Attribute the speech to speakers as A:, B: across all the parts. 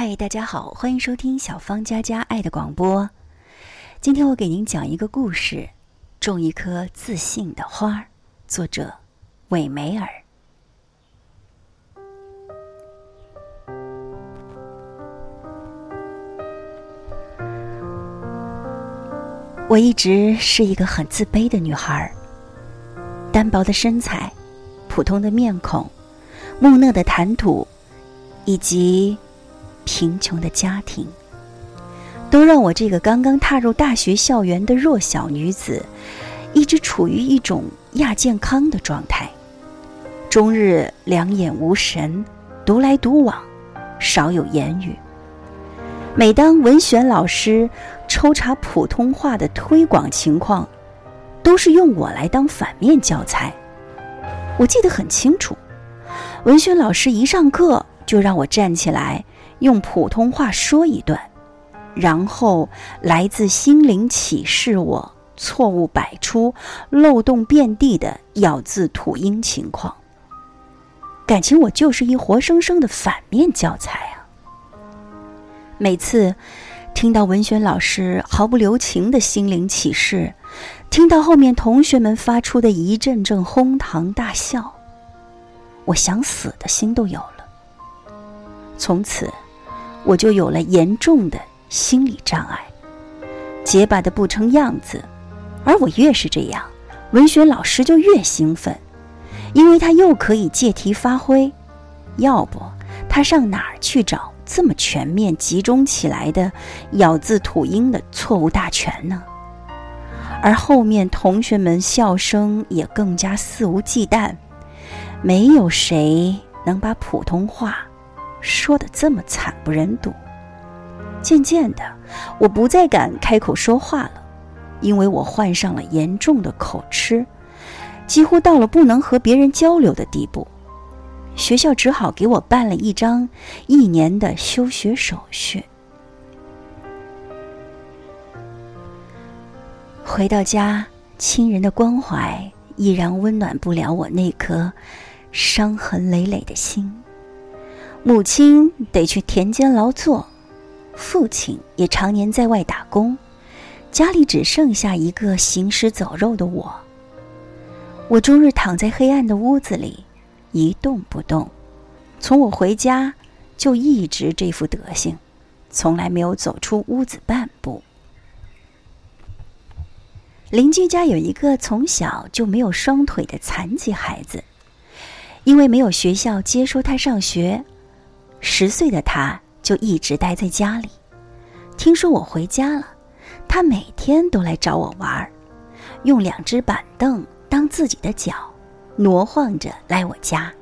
A: 嗨，大家好，欢迎收听小芳佳佳爱的广播。今天我给您讲一个故事，《种一颗自信的花》，作者韦梅尔。我一直是一个很自卑的女孩，单薄的身材，普通的面孔，木讷的谈吐，以及贫穷的家庭，都让我这个刚刚踏入大学校园的弱小女子，一直处于一种亚健康的状态，终日两眼无神，独来独往，少有言语。每当文选老师抽查普通话的推广情况，都是用我来当反面教材。我记得很清楚，文选老师一上课就让我站起来用普通话说一段，然后来自心灵启示我错误百出、漏洞遍地的咬字吐音情况。感情我就是一活生生的反面教材啊！每次听到文轩老师毫不留情的心灵启示，听到后面同学们发出的一阵阵哄堂大笑，我想死的心都有了。从此，我就有了严重的心理障碍，结巴的不成样子。而我越是这样，文学老师就越兴奋，因为他又可以借题发挥。要不，他上哪儿去找？这么全面集中起来的咬字吐音的错误大全呢？而后面同学们笑声也更加肆无忌惮，没有谁能把普通话说的这么惨不忍睹。渐渐的，我不再敢开口说话了，因为我患上了严重的口吃，几乎到了不能和别人交流的地步。学校只好给我办了一张一年的休学手续。回到家，亲人的关怀依然温暖不了我那颗伤痕累累的心。母亲得去田间劳作，父亲也常年在外打工，家里只剩下一个行尸走肉的我。我终日躺在黑暗的屋子里。一动不动，从我回家就一直这副德行，从来没有走出屋子半步。邻居家有一个从小就没有双腿的残疾孩子，因为没有学校接收他上学，十岁的他就一直待在家里。听说我回家了，他每天都来找我玩儿，用两只板凳当自己的脚。挪晃着来我家，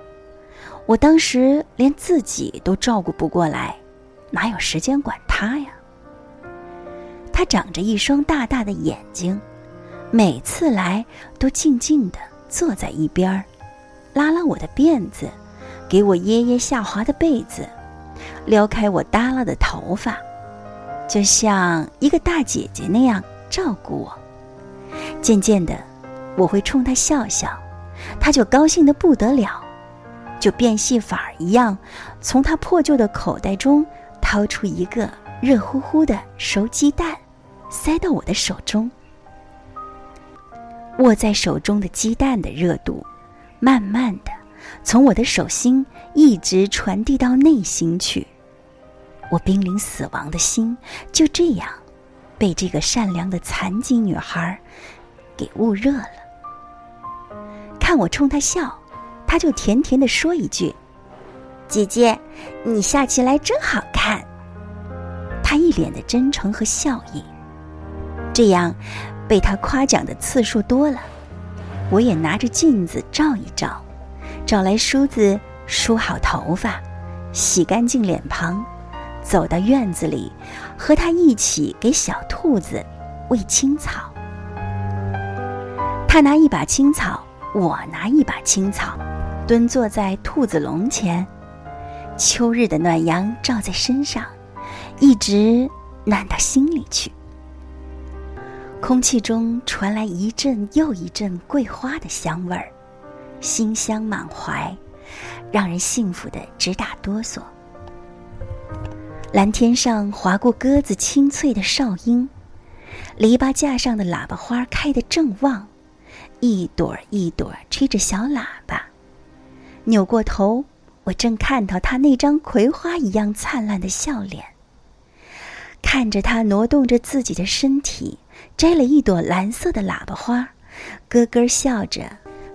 A: 我当时连自己都照顾不过来，哪有时间管他呀？他长着一双大大的眼睛，每次来都静静地坐在一边儿，拉拉我的辫子，给我掖掖下滑的被子，撩开我耷拉的头发，就像一个大姐姐那样照顾我。渐渐的，我会冲他笑笑。他就高兴的不得了，就变戏法一样，从他破旧的口袋中掏出一个热乎乎的熟鸡蛋，塞到我的手中。握在手中的鸡蛋的热度，慢慢的从我的手心一直传递到内心去，我濒临死亡的心就这样，被这个善良的残疾女孩给捂热了。看我冲他笑，他就甜甜的说一句：“姐姐，你笑起来真好看。”他一脸的真诚和笑意。这样，被他夸奖的次数多了，我也拿着镜子照一照，找来梳子梳好头发，洗干净脸庞，走到院子里，和他一起给小兔子喂青草。他拿一把青草。我拿一把青草，蹲坐在兔子笼前，秋日的暖阳照在身上，一直暖到心里去。空气中传来一阵又一阵桂花的香味儿，馨香满怀，让人幸福的直打哆嗦。蓝天上划过鸽子清脆的哨音，篱笆架上的喇叭花开得正旺，一朵一朵吹着小喇叭。扭过头，我正看到他那张葵花一样灿烂的笑脸。看着他挪动着自己的身体，摘了一朵蓝色的喇叭花，咯咯笑着，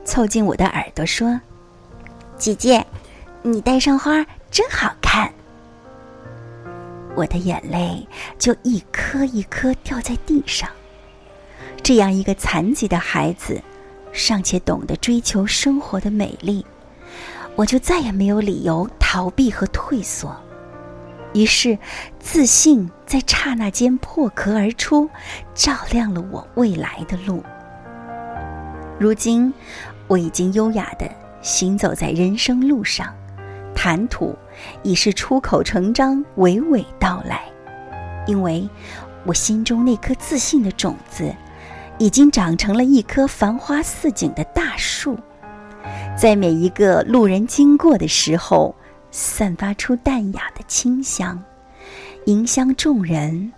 A: 凑近我的耳朵说：“姐姐，你戴上花真好看。”我的眼泪就一颗一颗掉在地上。这样一个残疾的孩子，尚且懂得追求生活的美丽，我就再也没有理由逃避和退缩。于是，自信在刹那间破壳而出，照亮了我未来的路。如今，我已经优雅地行走在人生路上，谈吐已是出口成章，娓娓道来。因为，我心中那颗自信的种子，已经长成了一棵繁花似锦的大树，在每一个路人经过的时候。散发出淡雅的清香，迎香众人，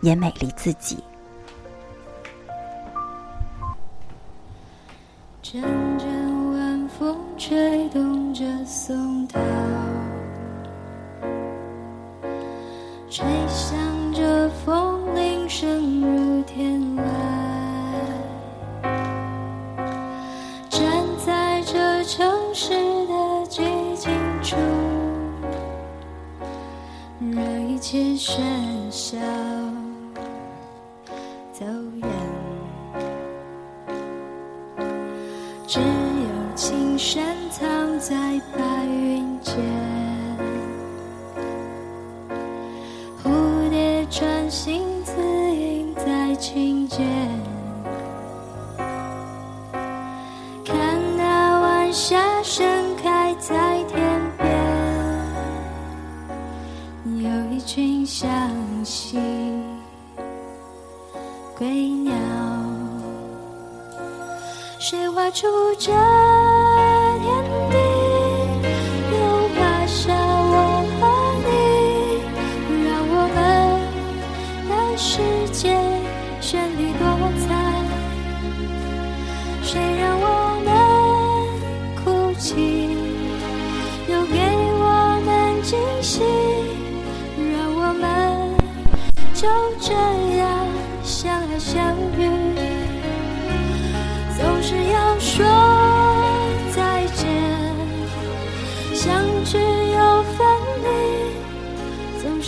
A: 也美丽自己。
B: 阵阵晚风吹动着松涛，吹响着风铃声如天籁。站在这城市的。让一切喧嚣只有情深藏在白云间，蝴蝶穿行字印在琴键，看那晚霞盛开在天边。有一群向西归鸟，谁画出这天地？又画下我和你，让我们的世界绚丽多彩。谁让我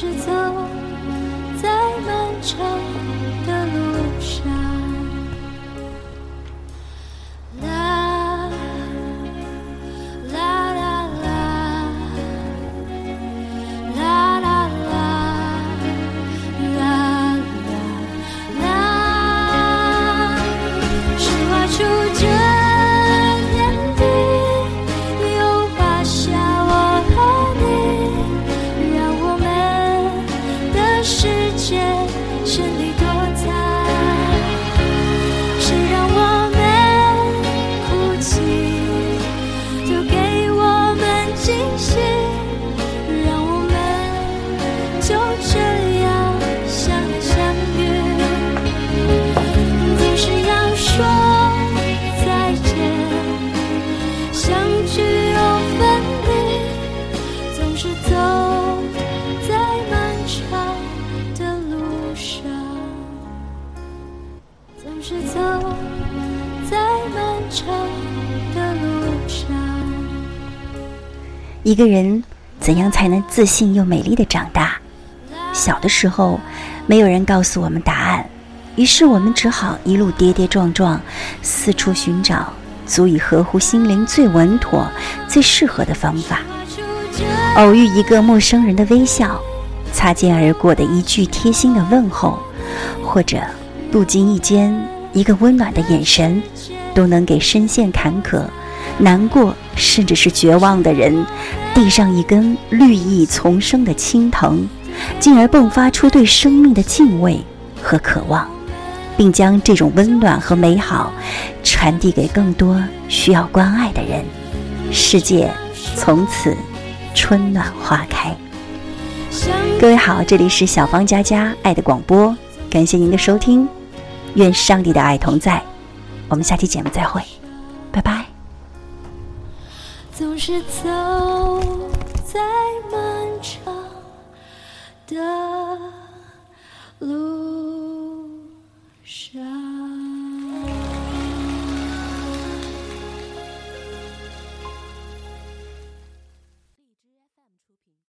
B: 直走再漫长
A: 一个人怎样才能自信又美丽的长大？小的时候，没有人告诉我们答案，于是我们只好一路跌跌撞撞，四处寻找足以合乎心灵最稳妥、最适合的方法。偶遇一个陌生人的微笑，擦肩而过的一句贴心的问候，或者不经意间一个温暖的眼神，都能给深陷坎坷。难过，甚至是绝望的人，递上一根绿意丛生的青藤，进而迸发出对生命的敬畏和渴望，并将这种温暖和美好传递给更多需要关爱的人，世界从此春暖花开。各位好，这里是小芳佳佳爱的广播，感谢您的收听，愿上帝的爱同在，我们下期节目再会，拜拜。
B: 总是走在漫长的